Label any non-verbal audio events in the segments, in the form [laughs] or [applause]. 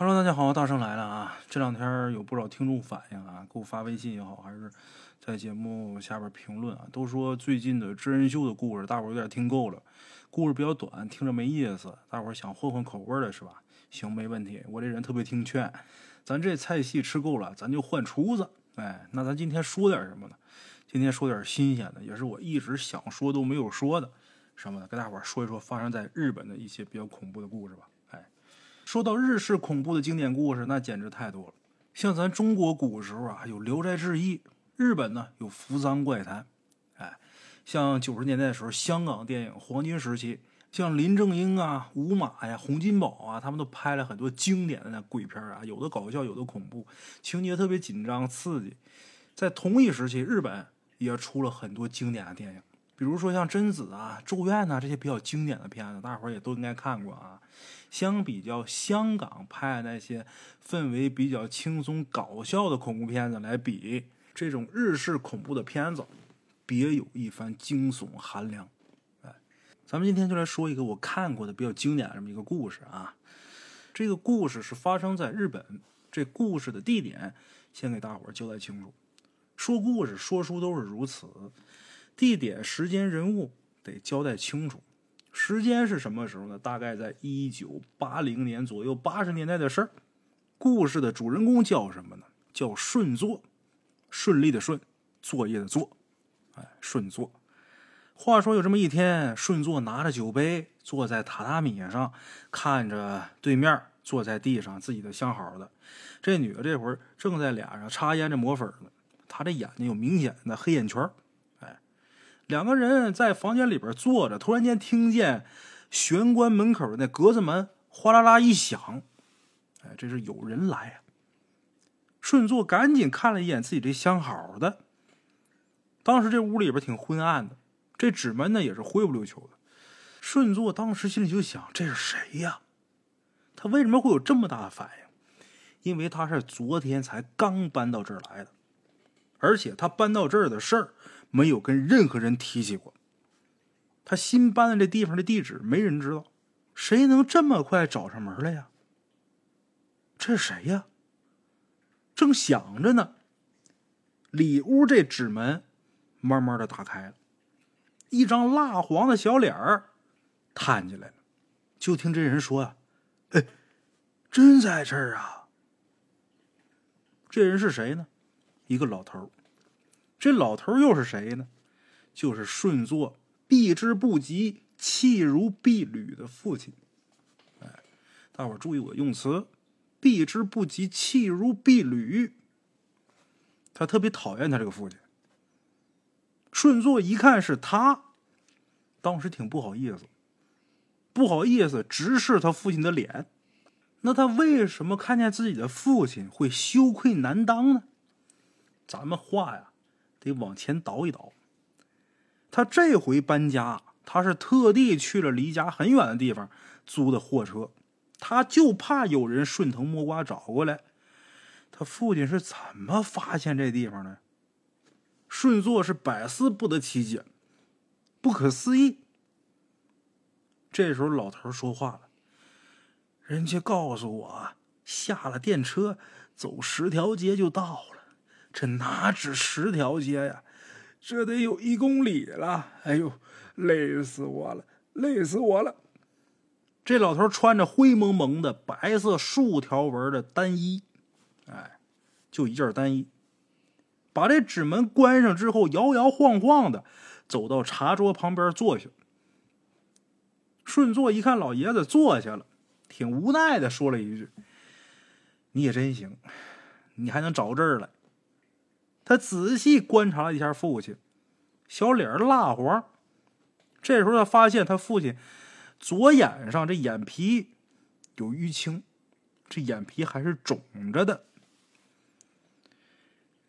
Hello，大家好，大圣来了啊！这两天有不少听众反映啊，给我发微信也好，还是在节目下边评论啊，都说最近的真人秀的故事，大伙儿有点听够了，故事比较短，听着没意思，大伙儿想换换口味的是吧？行，没问题，我这人特别听劝，咱这菜系吃够了，咱就换厨子。哎，那咱今天说点什么呢？今天说点新鲜的，也是我一直想说都没有说的，什么呢？跟大伙儿说一说发生在日本的一些比较恐怖的故事吧。说到日式恐怖的经典故事，那简直太多了。像咱中国古时候啊，有《聊斋志异》；日本呢有《扶桑怪谈》。哎，像九十年代的时候，香港电影黄金时期，像林正英啊、吴马呀、洪金宝啊，他们都拍了很多经典的那鬼片啊，有的搞笑，有的恐怖，情节特别紧张刺激。在同一时期，日本也出了很多经典的电影。比如说像贞子啊、咒怨呐这些比较经典的片子，大伙儿也都应该看过啊。相比较香港拍的那些氛围比较轻松搞笑的恐怖片子来比，这种日式恐怖的片子别有一番惊悚寒凉。哎，咱们今天就来说一个我看过的比较经典的这么一个故事啊。这个故事是发生在日本，这故事的地点先给大伙儿交代清楚。说故事说书都是如此。地点、时间、人物得交代清楚。时间是什么时候呢？大概在一九八零年左右，八十年代的事儿。故事的主人公叫什么呢？叫顺作，顺利的顺，作业的作，哎，顺作。话说有这么一天，顺作拿着酒杯坐在榻榻米上，看着对面坐在地上自己的相好的这女的，这会儿正在脸上擦胭脂抹粉呢。她这眼睛有明显的黑眼圈。两个人在房间里边坐着，突然间听见玄关门口那格子门哗啦啦一响，哎，这是有人来啊！顺作赶紧看了一眼自己这相好的，当时这屋里边挺昏暗的，这纸门呢也是灰不溜秋的。顺作当时心里就想：这是谁呀？他为什么会有这么大的反应？因为他是昨天才刚搬到这儿来的，而且他搬到这儿的事儿。没有跟任何人提起过。他新搬的这地方的地址没人知道，谁能这么快找上门来呀？这是谁呀？正想着呢，里屋这纸门慢慢的打开了，一张蜡黄的小脸儿探进来了。就听这人说：“啊，哎，真在这儿啊！”这人是谁呢？一个老头这老头又是谁呢？就是顺作避之不及、弃如敝履的父亲。哎，大伙儿注意我用词，避之不及、弃如敝履。他特别讨厌他这个父亲。顺作一看是他，当时挺不好意思，不好意思直视他父亲的脸。那他为什么看见自己的父亲会羞愧难当呢？咱们话呀。得往前倒一倒。他这回搬家，他是特地去了离家很远的地方租的货车，他就怕有人顺藤摸瓜找过来。他父亲是怎么发现这地方的？顺座是百思不得其解，不可思议。这时候老头说话了：“人家告诉我，下了电车走十条街就到了。”这哪止十条街呀？这得有一公里了！哎呦，累死我了，累死我了！这老头穿着灰蒙蒙的白色竖条纹的单衣，哎，就一件单衣。把这纸门关上之后，摇摇晃晃的走到茶桌旁边坐下。顺座一看老爷子坐下了，挺无奈的说了一句：“你也真行，你还能找这儿来。”他仔细观察了一下父亲，小脸蜡黄。这时候他发现他父亲左眼上这眼皮有淤青，这眼皮还是肿着的。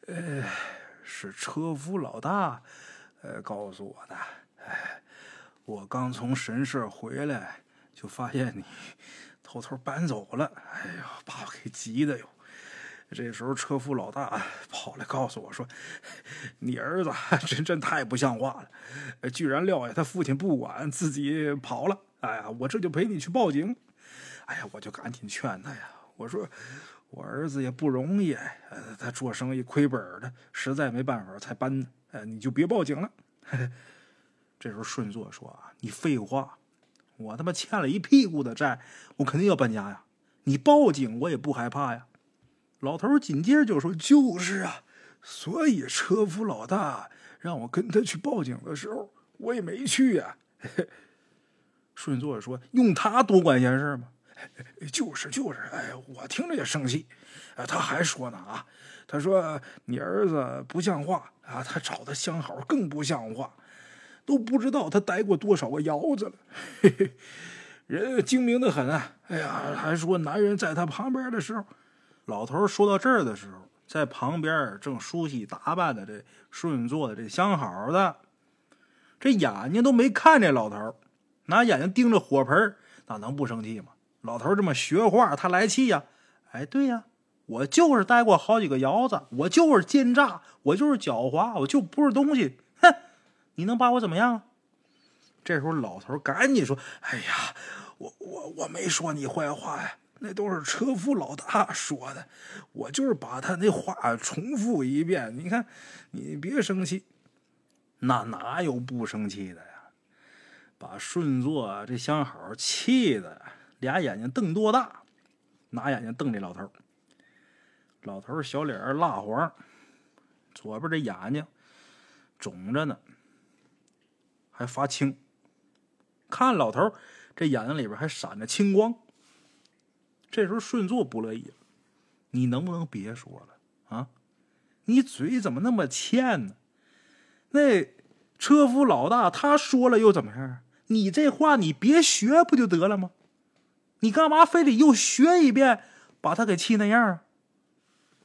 呃，是车夫老大，呃，告诉我的。哎，我刚从神社回来，就发现你偷偷搬走了。哎呀，把我给急的哟。这时候，车夫老大跑来告诉我说：“ [laughs] 你儿子真真太不像话了，居然撂下他父亲不管，自己跑了。哎呀，我这就陪你去报警。哎呀，我就赶紧劝他呀。我说我儿子也不容易，他做生意亏本的，实在没办法才搬的。哎，你就别报警了。[laughs] 这时候顺作说啊，你废话，我他妈欠了一屁股的债，我肯定要搬家呀。你报警我也不害怕呀。老头紧接着就说：“就是啊，所以车夫老大让我跟他去报警的时候，我也没去呀。[laughs] ”顺座说：“用他多管闲事吗？”“ [laughs] 就是就是，哎，我听着也生气。”他还说呢啊，他说：“你儿子不像话啊，他找的相好更不像话，都不知道他逮过多少个窑子了。”嘿嘿，人精明的很啊！哎呀，还说男人在他旁边的时候。老头说到这儿的时候，在旁边正梳洗打扮的这顺作的这相好的，这眼睛都没看这老头，拿眼睛盯着火盆，那能不生气吗？老头这么学话，他来气呀！哎，对呀，我就是待过好几个窑子，我就是奸诈，我就是狡猾，我就不是东西。哼，你能把我怎么样？这时候老头赶紧说：“哎呀，我我我没说你坏话呀。”那都是车夫老大说的，我就是把他那话重复一遍。你看，你别生气，那哪有不生气的呀？把顺座这相好气的俩眼睛瞪多大，拿眼睛瞪这老头。老头小脸蜡黄，左边这眼睛肿着呢，还发青。看老头这眼睛里边还闪着青光。这时候顺作不乐意了，你能不能别说了啊？你嘴怎么那么欠呢？那车夫老大他说了又怎么样？你这话你别学不就得了吗？你干嘛非得又学一遍，把他给气那样啊？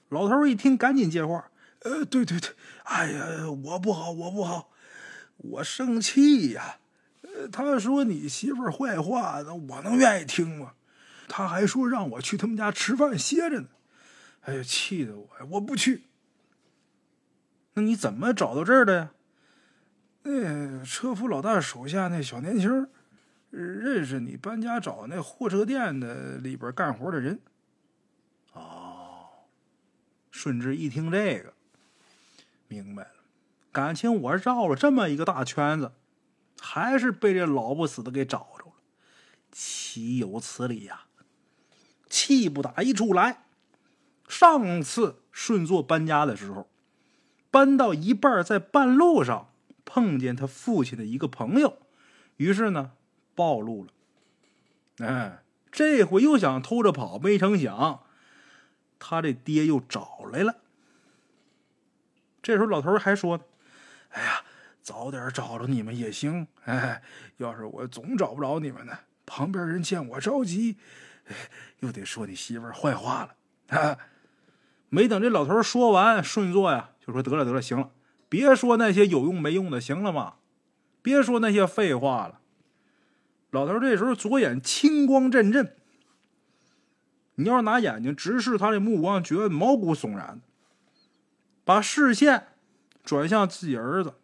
老头一听，赶紧接话：“呃，对对对，哎呀，我不好，我不好，我生气呀。呃，他说你媳妇坏话，那我能愿意听吗？”他还说让我去他们家吃饭歇着呢，哎呀，气得我我不去。那你怎么找到这儿的呀？那车夫老大手下那小年轻，认识你搬家找那货车店的里边干活的人。哦，顺治一听这个，明白了，感情我绕了这么一个大圈子，还是被这老不死的给找着了，岂有此理呀！气不打一处来。上次顺座搬家的时候，搬到一半，在半路上碰见他父亲的一个朋友，于是呢暴露了。哎，这回又想偷着跑，没成想他这爹又找来了。这时候老头还说：“哎呀，早点找着你们也行。哎，要是我总找不着你们呢，旁边人见我着急。” [laughs] 又得说你媳妇儿坏话了啊！没等这老头说完，顺座呀就说：“得了得了，行了，别说那些有用没用的，行了吗？别说那些废话了。”老头这时候左眼青光阵阵，你要是拿眼睛直视他的目光，觉得毛骨悚然。把视线转向自己儿子，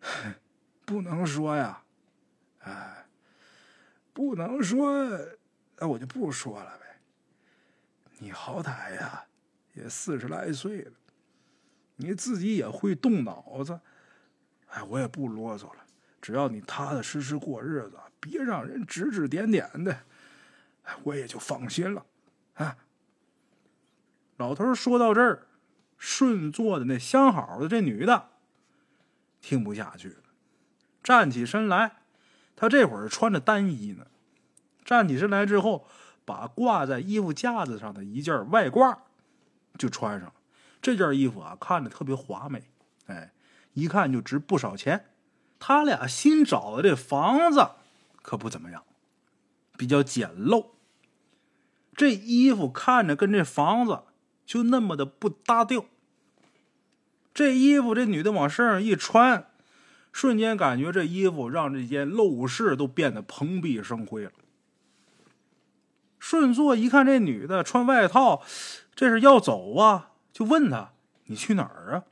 [laughs] 不能说呀，哎，不能说。那我就不说了呗。你好歹呀，也四十来岁了，你自己也会动脑子。哎，我也不啰嗦了，只要你踏踏实实过日子，别让人指指点点的，哎我也就放心了。啊！老头说到这儿，顺坐的那相好的这女的听不下去了，站起身来。她这会儿穿着单衣呢。站起身来之后，把挂在衣服架子上的一件外褂就穿上了。这件衣服啊，看着特别华美，哎，一看就值不少钱。他俩新找的这房子可不怎么样，比较简陋。这衣服看着跟这房子就那么的不搭调。这衣服这女的往身上一穿，瞬间感觉这衣服让这间陋室都变得蓬荜生辉了。顺作一看这女的穿外套，这是要走啊，就问她：“你去哪儿啊？”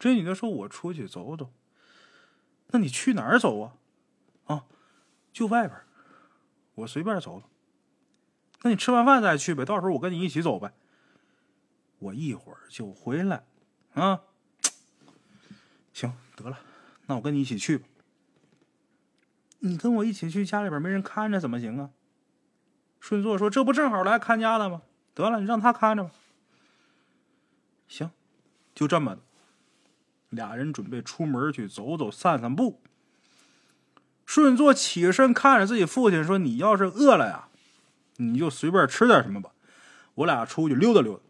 这女的说：“我出去走走。”那你去哪儿走啊？啊，就外边，我随便走。那你吃完饭再去呗，到时候我跟你一起走呗。我一会儿就回来，啊，行，得了，那我跟你一起去吧。你跟我一起去，家里边没人看着怎么行啊？顺座说：“这不正好来看家的吗？得了，你让他看着吧。”行，就这么。俩人准备出门去走走、散散步。顺座起身看着自己父亲说：“你要是饿了呀，你就随便吃点什么吧。我俩出去溜达溜达。”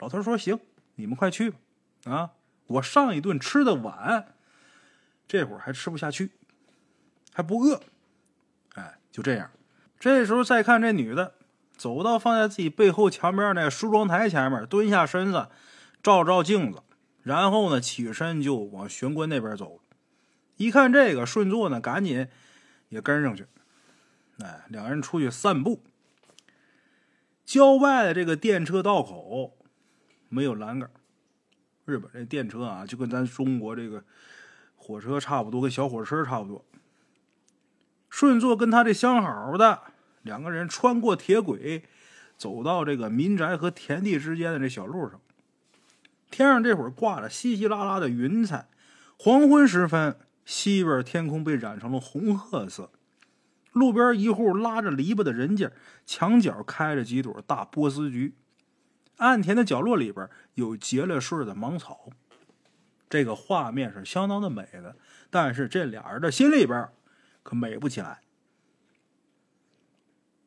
老头说：“行，你们快去吧。啊，我上一顿吃的晚，这会儿还吃不下去，还不饿。哎，就这样。这时候再看这女的，走到放在自己背后墙边那梳妆台前面，蹲下身子，照照镜子，然后呢，起身就往玄关那边走。一看这个，顺座呢，赶紧也跟上去。哎，两人出去散步。郊外的这个电车道口没有栏杆。日本这电车啊，就跟咱中国这个火车差不多，跟小火车差不多。顺座跟他这相好的两个人穿过铁轨，走到这个民宅和田地之间的这小路上。天上这会儿挂着稀稀拉拉的云彩，黄昏时分。西边天空被染成了红褐色，路边一户拉着篱笆的人家，墙角开着几朵大波斯菊，岸田的角落里边有结了穗的芒草，这个画面是相当的美的。但是这俩人的心里边可美不起来。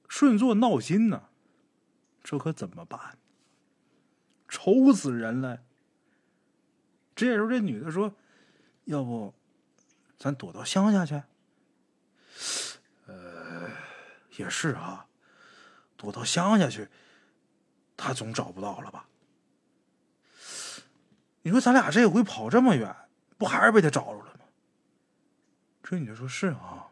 顺作闹心呢，这可怎么办？愁死人了。这时候这女的说：“要不……”咱躲到乡下去，呃，也是啊，躲到乡下去，他总找不到了吧？你说咱俩这回跑这么远，不还是被他找着了吗？这女的说：“是啊，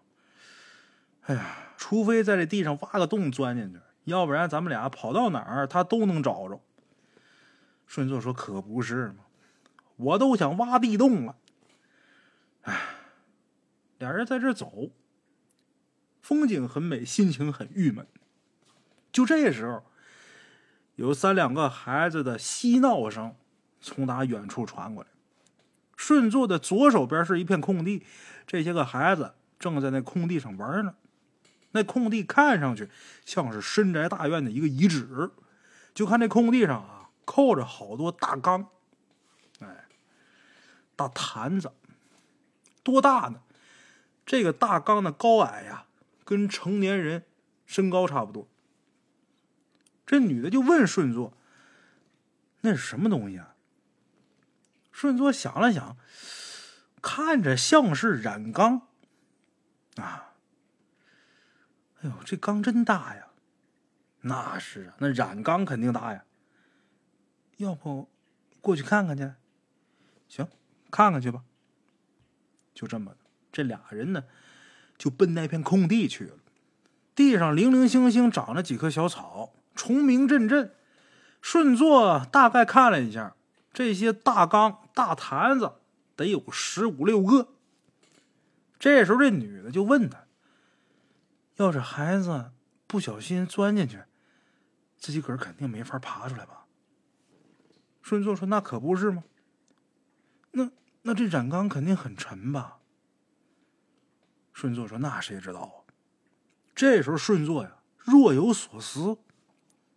哎呀，除非在这地上挖个洞钻进去，要不然咱们俩跑到哪儿，他都能找着。”顺座说：“可不是嘛，我都想挖地洞了。”哎。俩人在这走，风景很美，心情很郁闷。就这时候，有三两个孩子的嬉闹声从打远处传过来。顺座的左手边是一片空地，这些个孩子正在那空地上玩呢。那空地看上去像是深宅大院的一个遗址。就看这空地上啊，扣着好多大缸，哎，大坛子，多大呢？这个大缸的高矮呀，跟成年人身高差不多。这女的就问顺座：“那是什么东西啊？”顺座想了想，看着像是染缸啊。哎呦，这缸真大呀！那是啊，那染缸肯定大呀。要不过去看看去？行，看看去吧。就这么。这俩人呢，就奔那片空地去了。地上零零星星长着几棵小草，虫鸣阵阵。顺座大概看了一下，这些大缸、大坛子得有十五六个。这时候，这女的就问他：“要是孩子不小心钻进去，自己个儿肯定没法爬出来吧？”顺座说：“那可不是吗？那那这染缸肯定很沉吧？”顺座说：“那谁知道啊？”这时候，顺座呀若有所思，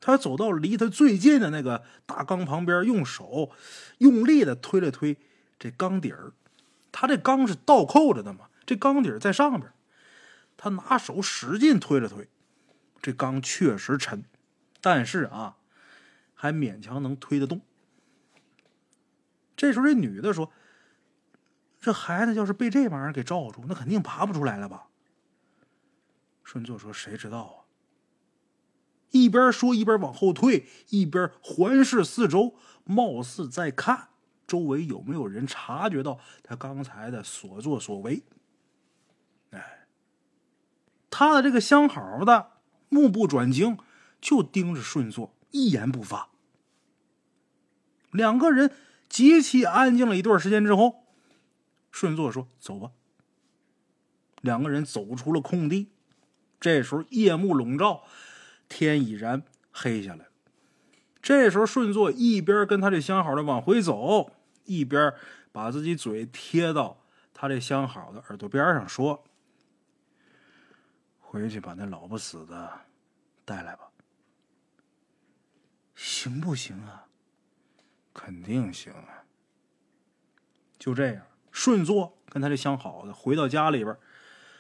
他走到离他最近的那个大缸旁边，用手用力的推了推这缸底儿。他这缸是倒扣着的嘛，这缸底儿在上边。他拿手使劲推了推，这缸确实沉，但是啊，还勉强能推得动。这时候，这女的说。这孩子要是被这玩意儿给罩住，那肯定爬不出来了吧？顺座说：“谁知道啊？”一边说一边往后退，一边环视四周，貌似在看周围有没有人察觉到他刚才的所作所为。哎，他的这个相好的目不转睛，就盯着顺座，一言不发。两个人极其安静了一段时间之后。顺座说：“走吧。”两个人走出了空地。这时候夜幕笼罩，天已然黑下来。这时候，顺座一边跟他这相好的往回走，一边把自己嘴贴到他这相好的耳朵边上说：“回去把那老不死的带来吧，行不行啊？肯定行啊。”就这样，顺作跟他这相好的回到家里边，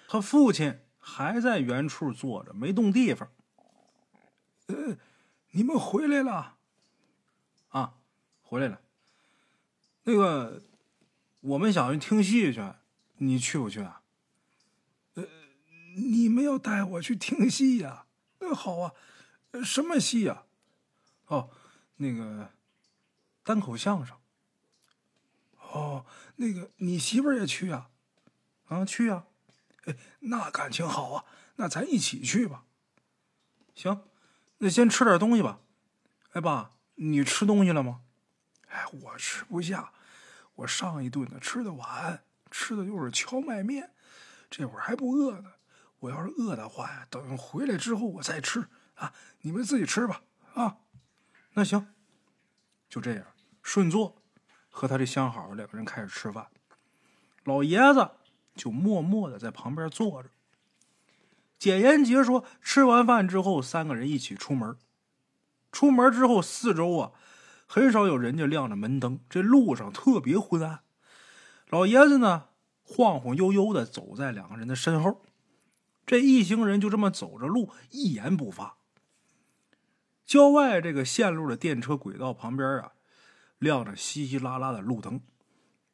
他父亲还在原处坐着，没动地方。呃。你们回来了，啊，回来了。那个，我们想去听戏去，你去不去啊？你们要带我去听戏呀？那好啊，什么戏呀？哦，那个单口相声。哦，那个你媳妇儿也去啊？啊，去啊。哎，那感情好啊，那咱一起去吧。行。那先吃点东西吧，哎爸，你吃东西了吗？哎，我吃不下，我上一顿呢吃的晚，吃的又是荞麦面，这会儿还不饿呢。我要是饿的话呀，等回来之后我再吃啊。你们自己吃吧啊。那行，就这样。顺坐和他这相好两个人开始吃饭，老爷子就默默的在旁边坐着。简言杰说：“吃完饭之后，三个人一起出门。出门之后，四周啊，很少有人家亮着门灯，这路上特别昏暗。老爷子呢，晃晃悠悠的走在两个人的身后。这一行人就这么走着路，一言不发。郊外这个线路的电车轨道旁边啊，亮着稀稀拉拉的路灯。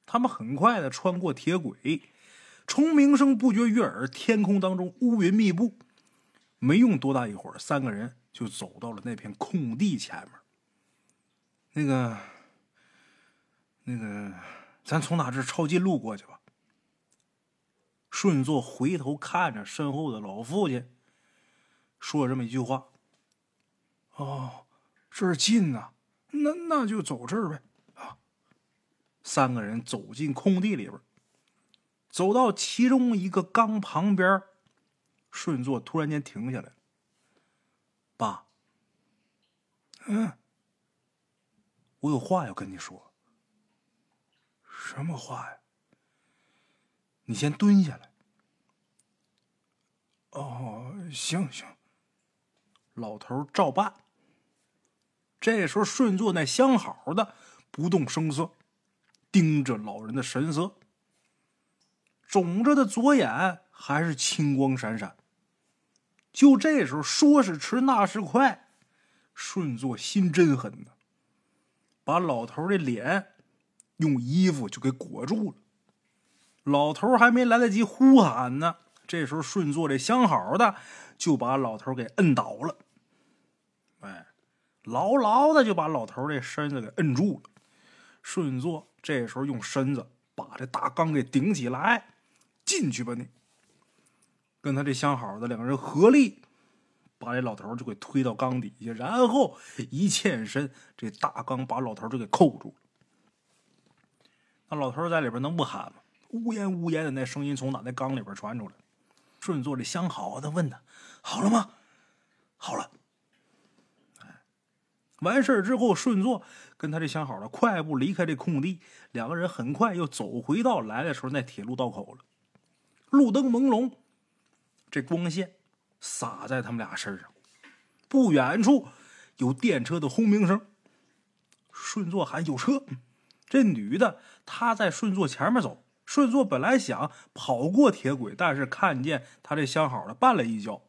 他们很快的穿过铁轨。”虫鸣声不绝于耳，天空当中乌云密布。没用多大一会儿，三个人就走到了那片空地前面。那个，那个，咱从哪这抄近路过去吧。顺作回头看着身后的老父亲，说了这么一句话：“哦，这儿近呐，那那就走这儿呗。”啊，三个人走进空地里边。走到其中一个缸旁边，顺作突然间停下来爸，嗯，我有话要跟你说。什么话呀？你先蹲下来。哦，行行。老头照办。这时候，顺作那相好的不动声色，盯着老人的神色。肿着的左眼还是青光闪闪。就这时候，说时迟，那时快，顺作心真狠呐，把老头的脸用衣服就给裹住了。老头还没来得及呼喊呢，这时候顺座这相好的就把老头给摁倒了。哎，牢牢的就把老头这身子给摁住了。顺座这时候用身子把这大缸给顶起来。进去吧，你！跟他这相好的两个人合力，把这老头就给推到缸底下，然后一欠身，这大缸把老头就给扣住了。那老头在里边能不喊吗？呜咽呜咽的那声音从哪那缸里边传出来。顺作这相好的问他：“好了吗？”“好了。”，完事之后，顺作跟他这相好的快步离开这空地，两个人很快又走回到来的时候那铁路道口了。路灯朦胧，这光线洒在他们俩身上。不远处有电车的轰鸣声。顺作喊有车，这女的她在顺作前面走。顺座本来想跑过铁轨，但是看见他这相好的绊了一跤，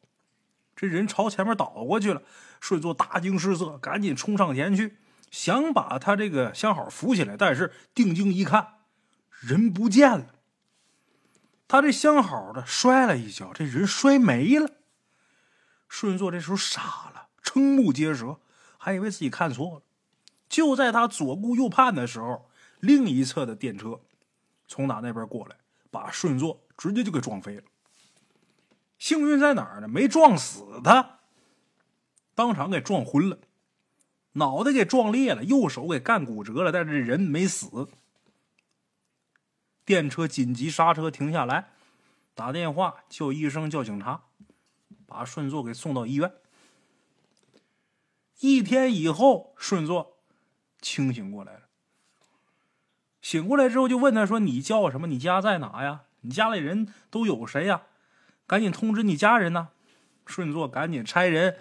这人朝前面倒过去了。顺座大惊失色，赶紧冲上前去，想把他这个相好扶起来，但是定睛一看，人不见了。他这相好的摔了一跤，这人摔没了。顺座这时候傻了，瞠目结舌，还以为自己看错了。就在他左顾右盼的时候，另一侧的电车从哪那边过来，把顺座直接就给撞飞了。幸运在哪儿呢？没撞死他，当场给撞昏了，脑袋给撞裂了，右手给干骨折了，但是人没死。电车紧急刹车，停下来，打电话叫医生，叫警察，把顺座给送到医院。一天以后，顺座清醒过来了。醒过来之后，就问他说：“你叫什么？你家在哪呀？你家里人都有谁呀？赶紧通知你家人呐！”顺作赶紧差人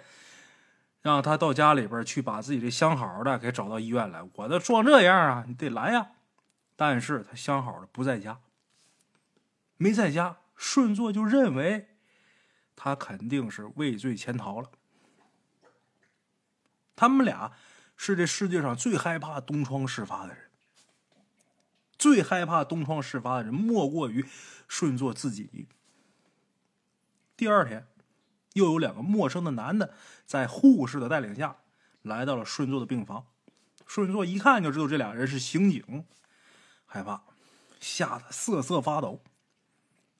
让他到家里边去，把自己这相好的给找到医院来。我都撞这样啊，你得来呀！但是他相好的不在家，没在家。顺作就认为他肯定是畏罪潜逃了。他们俩是这世界上最害怕东窗事发的人。最害怕东窗事发的人，莫过于顺作自己。第二天，又有两个陌生的男的在护士的带领下来到了顺作的病房。顺作一看就知道这俩人是刑警，害怕，吓得瑟瑟发抖。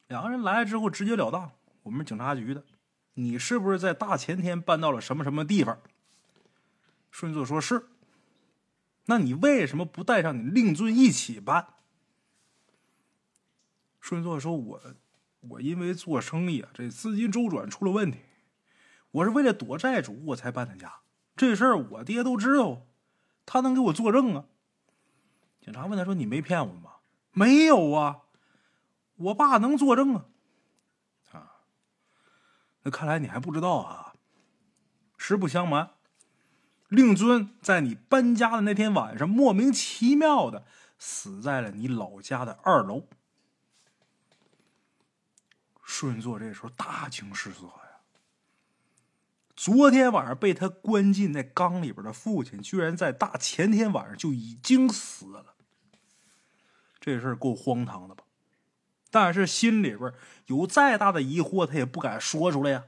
两个人来了之后，直截了当：“我们是警察局的，你是不是在大前天搬到了什么什么地方？”顺作说是。那你为什么不带上你令尊一起搬？顺座说：“我，我因为做生意啊，这资金周转出了问题，我是为了躲债主我才搬的家。这事儿我爹都知道，他能给我作证啊。”警察问他说：“你没骗我吧？”“没有啊，我爸能作证啊。”啊，那看来你还不知道啊。实不相瞒。令尊在你搬家的那天晚上，莫名其妙的死在了你老家的二楼。顺座这时候大惊失色呀！昨天晚上被他关进那缸里边的父亲，居然在大前天晚上就已经死了。这事儿够荒唐的吧？但是心里边有再大的疑惑，他也不敢说出来呀。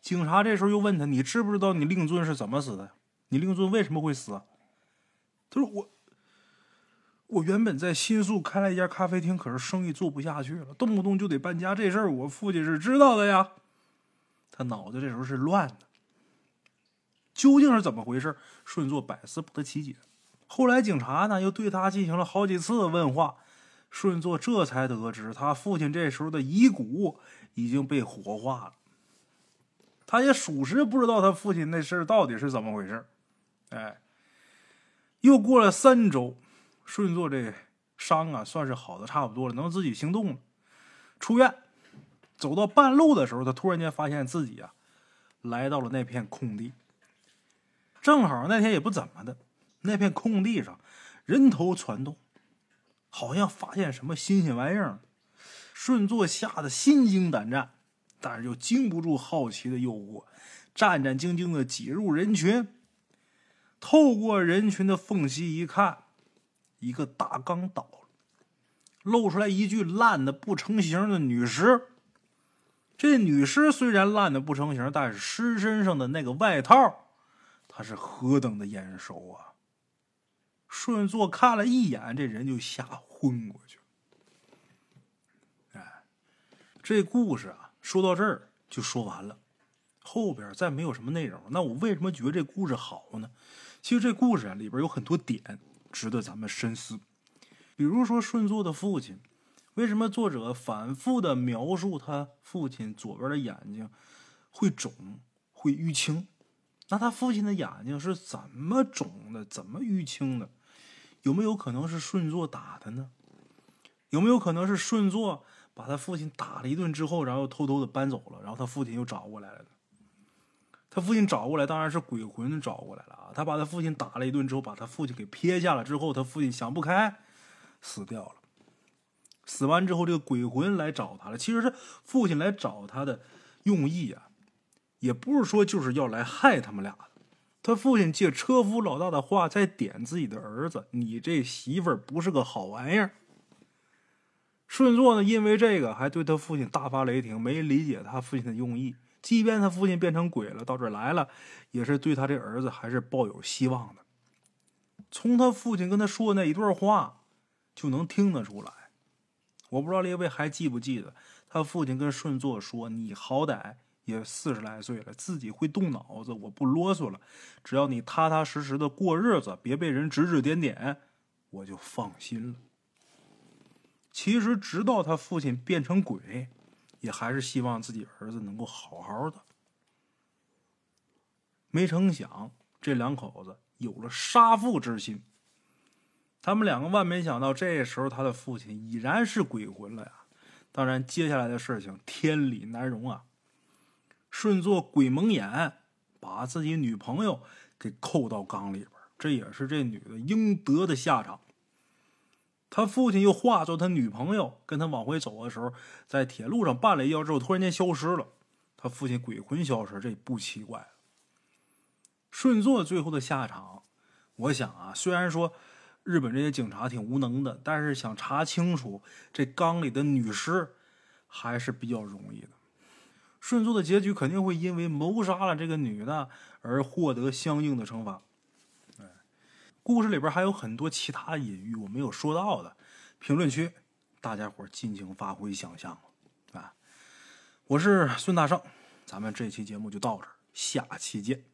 警察这时候又问他：“你知不知道你令尊是怎么死的？你令尊为什么会死？”他说：“我，我原本在新宿开了一家咖啡厅，可是生意做不下去了，动不动就得搬家。这事儿我父亲是知道的呀。”他脑子这时候是乱的，究竟是怎么回事？顺座百思不得其解。后来警察呢又对他进行了好几次问话，顺座这才得知他父亲这时候的遗骨已经被火化了。他也属实不知道他父亲那事儿到底是怎么回事哎，又过了三周，顺座这伤啊算是好的差不多了，能自己行动了。出院，走到半路的时候，他突然间发现自己啊来到了那片空地。正好那天也不怎么的，那片空地上人头攒动，好像发现什么新鲜玩意儿。顺座吓得心惊胆战。但是又经不住好奇的诱惑，战战兢兢的挤入人群。透过人群的缝隙一看，一个大缸倒了，露出来一具烂的不成形的女尸。这女尸虽然烂的不成形，但是尸身上的那个外套，他是何等的眼熟啊！顺座看了一眼，这人就吓昏过去了。哎，这故事啊。说到这儿就说完了，后边再没有什么内容。那我为什么觉得这故事好呢？其实这故事啊里边有很多点值得咱们深思。比如说顺作的父亲，为什么作者反复的描述他父亲左边的眼睛会肿、会淤青？那他父亲的眼睛是怎么肿的、怎么淤青的？有没有可能是顺作打的呢？有没有可能是顺作？把他父亲打了一顿之后，然后偷偷的搬走了，然后他父亲又找过来了呢。他父亲找过来，当然是鬼魂找过来了啊！他把他父亲打了一顿之后，把他父亲给撇下了之后，他父亲想不开，死掉了。死完之后，这个鬼魂来找他了。其实是父亲来找他的用意啊，也不是说就是要来害他们俩的。他父亲借车夫老大的话在点自己的儿子：“你这媳妇儿不是个好玩意儿。”顺座呢，因为这个还对他父亲大发雷霆，没理解他父亲的用意。即便他父亲变成鬼了，到这儿来了，也是对他这儿子还是抱有希望的。从他父亲跟他说的那一段话，就能听得出来。我不知道列位还记不记得，他父亲跟顺作说：“你好歹也四十来岁了，自己会动脑子，我不啰嗦了。只要你踏踏实实的过日子，别被人指指点点，我就放心了。”其实，直到他父亲变成鬼，也还是希望自己儿子能够好好的。没成想，这两口子有了杀父之心。他们两个万没想到，这时候他的父亲已然是鬼魂了呀！当然，接下来的事情天理难容啊！顺做鬼蒙眼，把自己女朋友给扣到缸里边，这也是这女的应得的下场。他父亲又化作他女朋友，跟他往回走的时候，在铁路上绊了一跤之后，突然间消失了。他父亲鬼魂消失，这不奇怪。顺座最后的下场，我想啊，虽然说日本这些警察挺无能的，但是想查清楚这缸里的女尸还是比较容易的。顺作的结局肯定会因为谋杀了这个女的而获得相应的惩罚。故事里边还有很多其他隐喻我没有说到的，评论区大家伙尽情发挥想象啊！我是孙大圣，咱们这期节目就到这儿，下期见。